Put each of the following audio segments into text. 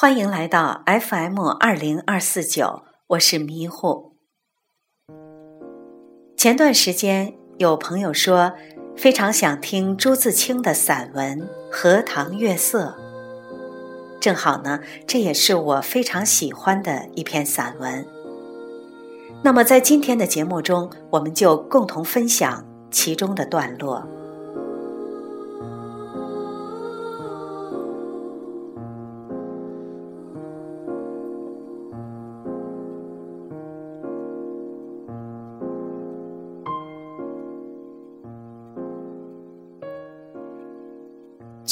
欢迎来到 FM 二零二四九，我是迷糊。前段时间有朋友说非常想听朱自清的散文《荷塘月色》，正好呢，这也是我非常喜欢的一篇散文。那么在今天的节目中，我们就共同分享其中的段落。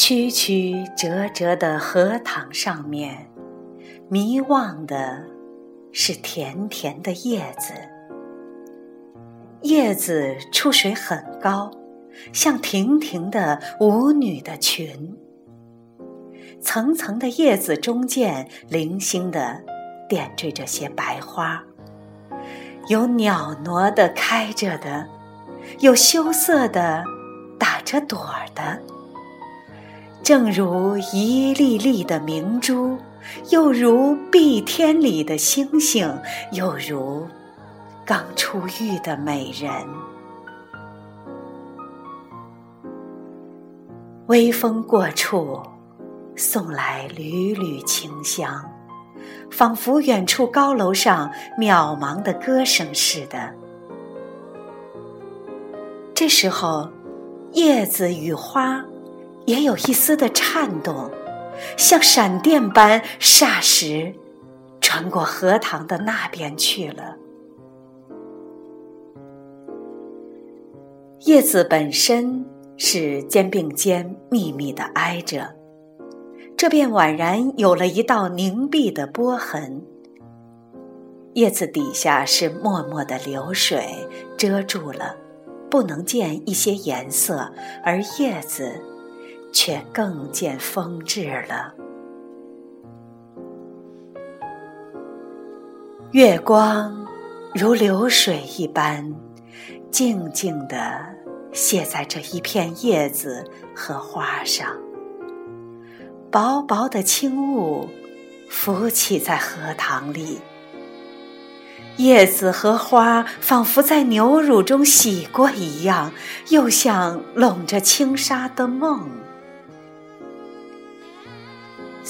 曲曲折折的荷塘上面，迷望的是甜甜的叶子。叶子出水很高，像亭亭的舞女的裙。层层的叶子中间，零星的点缀着些白花，有袅娜的开着的，有羞涩的打着朵儿的。正如一粒粒的明珠，又如碧天里的星星，又如刚出浴的美人。微风过处，送来缕缕清香，仿佛远处高楼上渺茫的歌声似的。这时候，叶子与花。也有一丝的颤动，像闪电般，霎时穿过荷塘的那边去了。叶子本身是肩并肩密密的挨着，这便宛然有了一道凝碧的波痕。叶子底下是脉脉的流水，遮住了，不能见一些颜色，而叶子。却更见风致了。月光如流水一般，静静地泻在这一片叶子和花上。薄薄的轻雾浮起在荷塘里，叶子和花仿佛在牛乳中洗过一样，又像笼着轻纱的梦。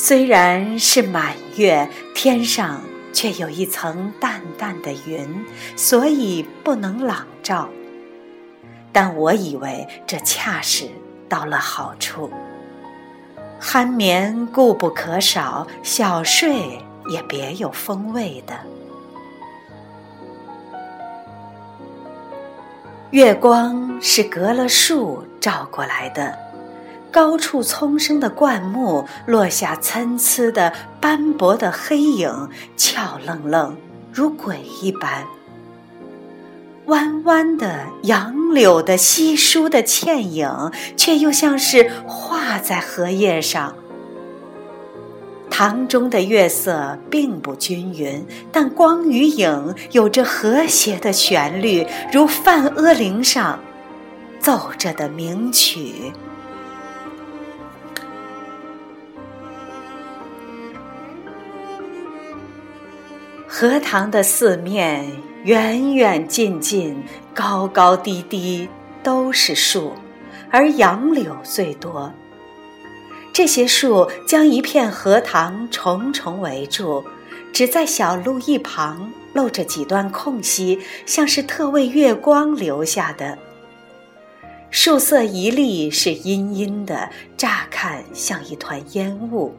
虽然是满月，天上却有一层淡淡的云，所以不能朗照。但我以为这恰是到了好处，酣眠固不可少，小睡也别有风味的。月光是隔了树照过来的。高处丛生的灌木落下参差的斑驳的黑影，俏愣愣如鬼一般。弯弯的杨柳的稀疏的倩影，却又像是画在荷叶上。塘中的月色并不均匀，但光与影有着和谐的旋律，如梵阿铃上奏着的名曲。荷塘的四面，远远近近，高高低低，都是树，而杨柳最多。这些树将一片荷塘重重围住，只在小路一旁露着几段空隙，像是特为月光留下的。树色一粒是阴阴的，乍看像一团烟雾。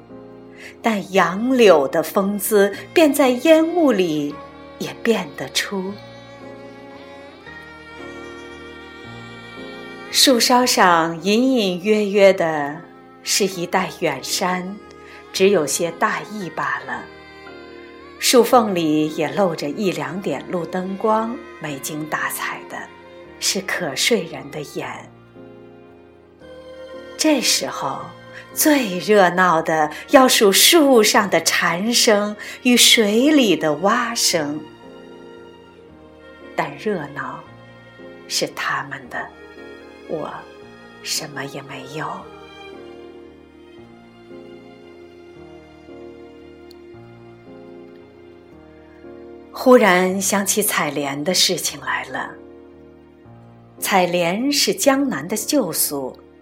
但杨柳的风姿，便在烟雾里也辨得出。树梢上隐隐约约的，是一带远山，只有些大意罢了。树缝里也露着一两点路灯光，没精打采的，是可睡人的眼。这时候。最热闹的要数树上的蝉声与水里的蛙声。但热闹是他们的我什么也没有。忽然想起采莲的事情来了。采莲是江南的旧俗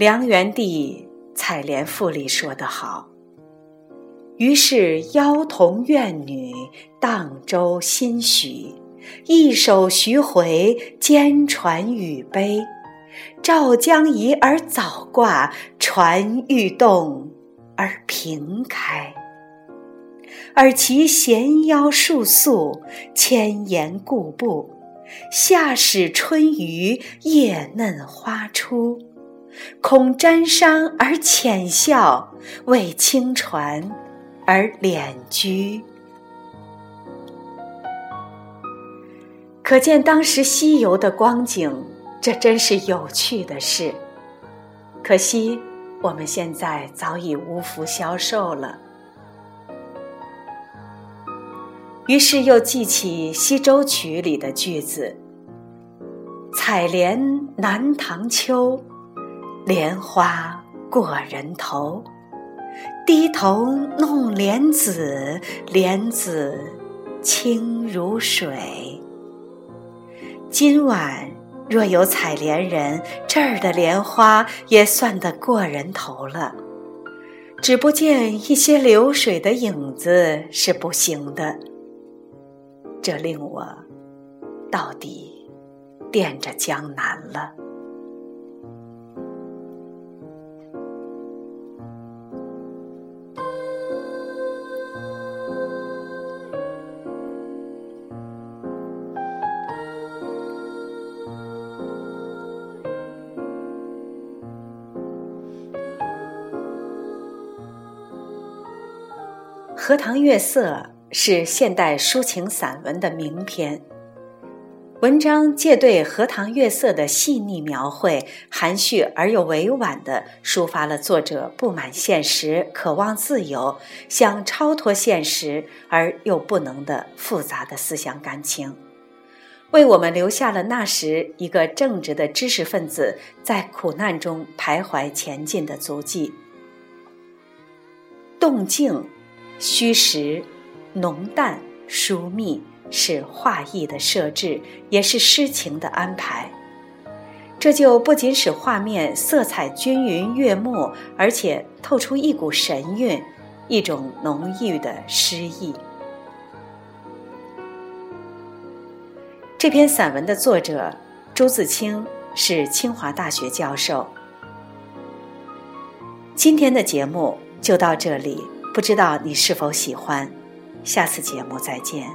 梁元帝《采莲赋》里说得好：“于是妖童怨女荡舟心许，一首徐回，兼传语悲。赵将移而早挂，船欲动。”而平开，而其闲腰束素，千言固步。夏始春余，叶嫩花初，恐沾裳而浅笑，为清船而敛居。可见当时西游的光景，这真是有趣的事。可惜。我们现在早已无福消受了。于是又记起《西洲曲》里的句子：“采莲南塘秋，莲花过人头。低头弄莲子，莲子清如水。”今晚。若有采莲人，这儿的莲花也算得过人头了。只不见一些流水的影子是不行的，这令我到底惦着江南了。《荷塘月色》是现代抒情散文的名篇，文章借对荷塘月色的细腻描绘，含蓄而又委婉地抒发了作者不满现实、渴望自由、想超脱现实而又不能的复杂的思想感情，为我们留下了那时一个正直的知识分子在苦难中徘徊前进的足迹，动静。虚实、浓淡、疏密，是画意的设置，也是诗情的安排。这就不仅使画面色彩均匀悦目，而且透出一股神韵，一种浓郁的诗意。这篇散文的作者朱自清是清华大学教授。今天的节目就到这里。不知道你是否喜欢？下次节目再见。